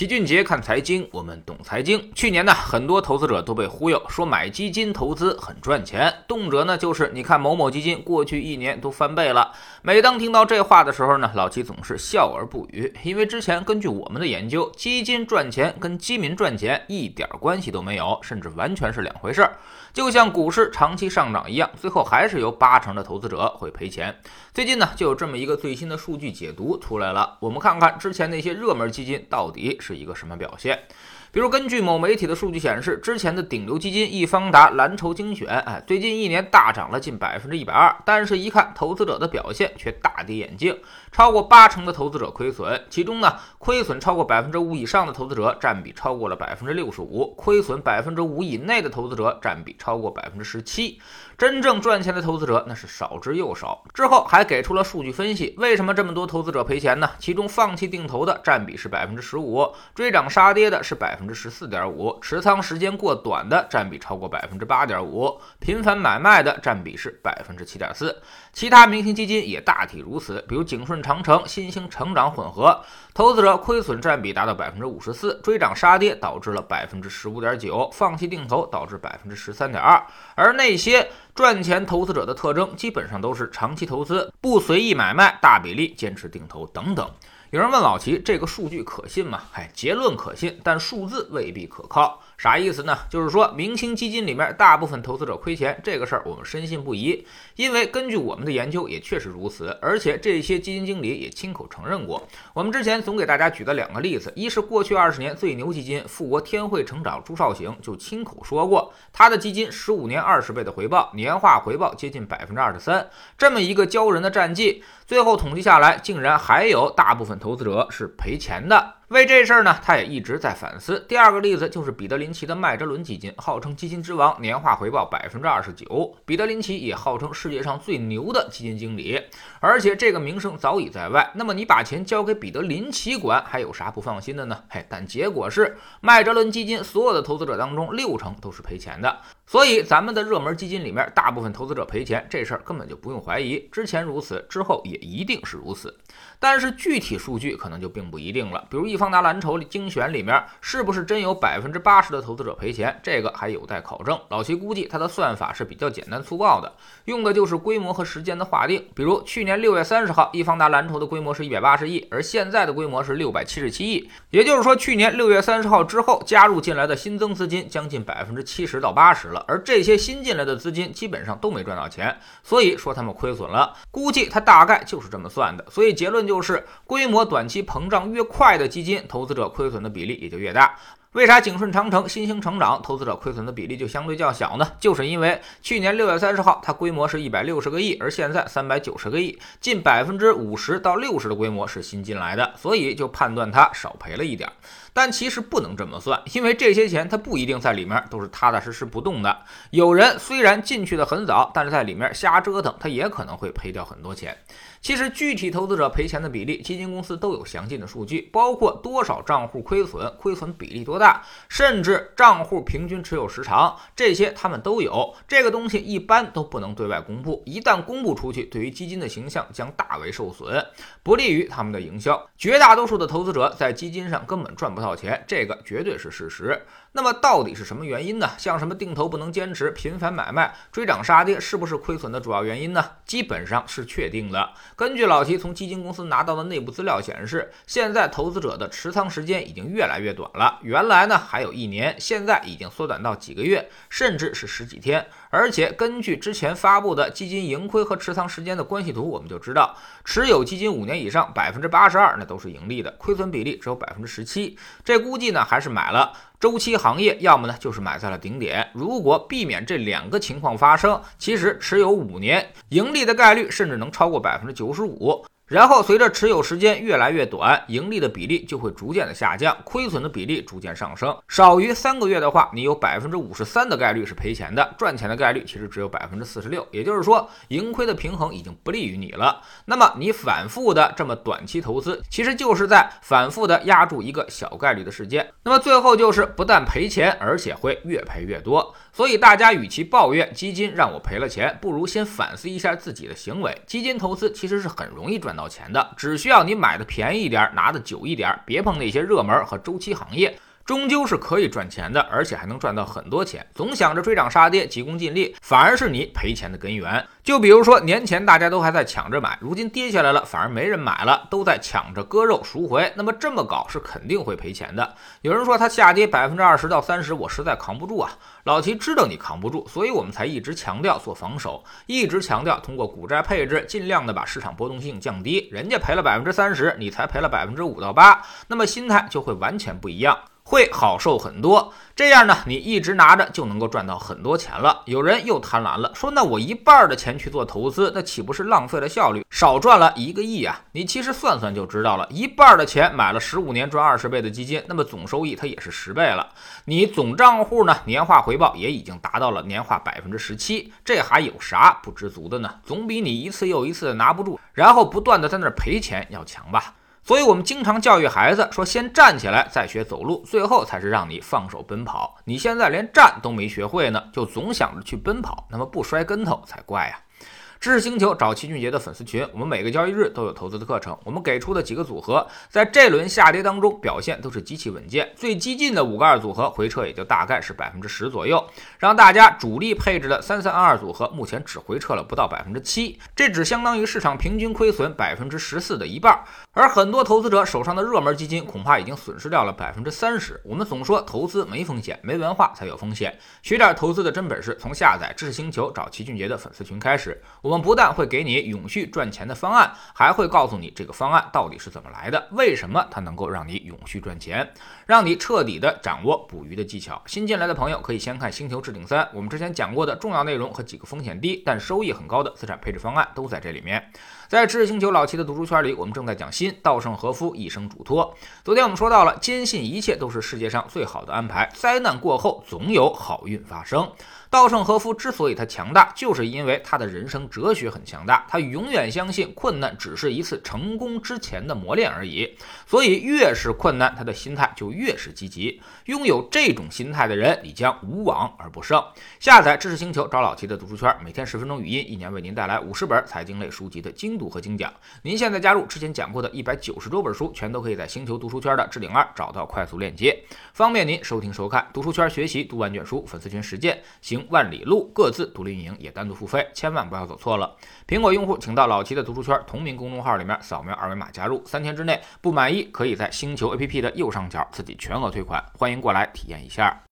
齐俊杰看财经，我们懂财经。去年呢，很多投资者都被忽悠，说买基金投资很赚钱，动辄呢就是你看某某基金过去一年都翻倍了。每当听到这话的时候呢，老齐总是笑而不语，因为之前根据我们的研究，基金赚钱跟基民赚钱一点关系都没有，甚至完全是两回事儿。就像股市长期上涨一样，最后还是有八成的投资者会赔钱。最近呢，就有这么一个最新的数据解读出来了，我们看看之前那些热门基金到底。是是一个什么表现？比如，根据某媒体的数据显示，之前的顶流基金易方达蓝筹精选，哎，最近一年大涨了近百分之一百二，但是，一看投资者的表现却大跌眼镜，超过八成的投资者亏损，其中呢，亏损超过百分之五以上的投资者占比超过了百分之六十五，亏损百分之五以内的投资者占比超过百分之十七，真正赚钱的投资者那是少之又少。之后还给出了数据分析，为什么这么多投资者赔钱呢？其中放弃定投的占比是百分之十五，追涨杀跌的是百。分之十四点五，持仓时间过短的占比超过百分之八点五，频繁买卖的占比是百分之七点四。其他明星基金也大体如此，比如景顺长城、新兴成长混合，投资者亏损占比达到百分之五十四，追涨杀跌导致了百分之十五点九，放弃定投导致百分之十三点二。而那些赚钱投资者的特征，基本上都是长期投资，不随意买卖，大比例坚持定投等等。有人问老齐，这个数据可信吗？哎，结论可信，但数字未必可靠。啥意思呢？就是说明星基金里面大部分投资者亏钱，这个事儿我们深信不疑，因为根据我们的研究也确实如此，而且这些基金经理也亲口承认过。我们之前总给大家举的两个例子，一是过去二十年最牛基金富国天惠成长朱少醒就亲口说过，他的基金十五年二十倍的回报，年化回报接近百分之二十三，这么一个骄人的战绩，最后统计下来，竟然还有大部分投资者是赔钱的。为这事儿呢，他也一直在反思。第二个例子就是彼得林奇的麦哲伦基金，号称基金之王，年化回报百分之二十九。彼得林奇也号称世界上最牛的基金经理，而且这个名声早已在外。那么你把钱交给彼得林奇管，还有啥不放心的呢？嘿，但结果是麦哲伦基金所有的投资者当中，六成都是赔钱的。所以咱们的热门基金里面，大部分投资者赔钱，这事儿根本就不用怀疑。之前如此，之后也一定是如此。但是具体数据可能就并不一定了。比如一易方达蓝筹精选里面，是不是真有百分之八十的投资者赔钱？这个还有待考证。老齐估计他的算法是比较简单粗暴的，用的就是规模和时间的划定。比如去年六月三十号，易方达蓝筹的规模是一百八十亿，而现在的规模是六百七十七亿。也就是说，去年六月三十号之后加入进来的新增资金将近百分之七十到八十了。而这些新进来的资金基本上都没赚到钱，所以说他们亏损了。估计他大概就是这么算的，所以结论就是规模短期膨胀越快的基金，投资者亏损的比例也就越大。为啥景顺长城、新兴成长投资者亏损的比例就相对较小呢？就是因为去年六月三十号它规模是一百六十个亿，而现在三百九十个亿，近百分之五十到六十的规模是新进来的，所以就判断它少赔了一点。但其实不能这么算，因为这些钱它不一定在里面都是踏踏实实不动的。有人虽然进去的很早，但是在里面瞎折腾，他也可能会赔掉很多钱。其实具体投资者赔钱的比例，基金公司都有详尽的数据，包括多少账户亏损、亏损比例多大，甚至账户平均持有时长，这些他们都有。这个东西一般都不能对外公布，一旦公布出去，对于基金的形象将大为受损，不利于他们的营销。绝大多数的投资者在基金上根本赚不到钱，这个绝对是事实。那么到底是什么原因呢？像什么定投不能坚持、频繁买卖、追涨杀跌，是不是亏损的主要原因呢？基本上是确定的。根据老齐从基金公司拿到的内部资料显示，现在投资者的持仓时间已经越来越短了。原来来呢还有一年，现在已经缩短到几个月，甚至是十几天。而且根据之前发布的基金盈亏和持仓时间的关系图，我们就知道，持有基金五年以上，百分之八十二那都是盈利的，亏损比例只有百分之十七。这估计呢还是买了。周期行业，要么呢就是买在了顶点。如果避免这两个情况发生，其实持有五年盈利的概率甚至能超过百分之九十五。然后随着持有时间越来越短，盈利的比例就会逐渐的下降，亏损的比例逐渐上升。少于三个月的话，你有百分之五十三的概率是赔钱的，赚钱的概率其实只有百分之四十六。也就是说，盈亏的平衡已经不利于你了。那么你反复的这么短期投资，其实就是在反复的压住一个小概率的事件。那么最后就是不但赔钱，而且会越赔越多。所以大家与其抱怨基金让我赔了钱，不如先反思一下自己的行为。基金投资其实是很容易赚到。到钱的，只需要你买的便宜一点，拿的久一点，别碰那些热门和周期行业。终究是可以赚钱的，而且还能赚到很多钱。总想着追涨杀跌、急功近利，反而是你赔钱的根源。就比如说年前大家都还在抢着买，如今跌下来了，反而没人买了，都在抢着割肉赎回。那么这么搞是肯定会赔钱的。有人说它下跌百分之二十到三十，我实在扛不住啊。老齐知道你扛不住，所以我们才一直强调做防守，一直强调通过股债配置，尽量的把市场波动性降低。人家赔了百分之三十，你才赔了百分之五到八，那么心态就会完全不一样。会好受很多，这样呢，你一直拿着就能够赚到很多钱了。有人又贪婪了，说那我一半的钱去做投资，那岂不是浪费了效率，少赚了一个亿啊？你其实算算就知道了，一半的钱买了十五年赚二十倍的基金，那么总收益它也是十倍了。你总账户呢，年化回报也已经达到了年化百分之十七，这还有啥不知足的呢？总比你一次又一次的拿不住，然后不断的在那赔钱要强吧？所以，我们经常教育孩子说：“先站起来，再学走路，最后才是让你放手奔跑。”你现在连站都没学会呢，就总想着去奔跑，那么不摔跟头才怪呀！知识星球找齐俊杰的粉丝群，我们每个交易日都有投资的课程。我们给出的几个组合，在这轮下跌当中表现都是极其稳健。最激进的五个二组合回撤也就大概是百分之十左右，让大家主力配置的三三二二组合目前只回撤了不到百分之七，这只相当于市场平均亏损百分之十四的一半。而很多投资者手上的热门基金恐怕已经损失掉了百分之三十。我们总说投资没风险，没文化才有风险。学点投资的真本事，从下载知识星球找齐俊杰的粉丝群开始。我。我们不但会给你永续赚钱的方案，还会告诉你这个方案到底是怎么来的，为什么它能够让你永续赚钱，让你彻底的掌握捕鱼的技巧。新进来的朋友可以先看《星球置顶三》，我们之前讲过的重要内容和几个风险低但收益很高的资产配置方案都在这里面。在知识星球老七的读书圈里，我们正在讲新稻盛和夫一生嘱托。昨天我们说到了，坚信一切都是世界上最好的安排，灾难过后总有好运发生。稻盛和夫之所以他强大，就是因为他的人生哲哲学很强大。他永远相信困难只是一次成功之前的磨练而已。所以越是困难，他的心态就越是积极。拥有这种心态的人，你将无往而不胜。下载知识星球，找老齐的读书圈，每天十分钟语音，一年为您带来五十本财经类书籍的精读和精讲。您现在加入之前讲过的一百九十多本书，全都可以在星球读书圈的置顶二找到快速链接，方便您收听收看。读书圈学习读万卷书，粉丝群实践行。万里路各自独立运营，也单独付费，千万不要走错错了。苹果用户请到老齐的读书圈同名公众号里面扫描二维码加入，三天之内不满意可以在星球 APP 的右上角自己全额退款，欢迎过来体验一下。